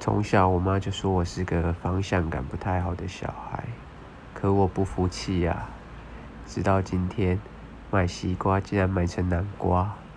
从小我妈就说我是个方向感不太好的小孩可我不服气呀直到今天买西瓜竟然买成南瓜。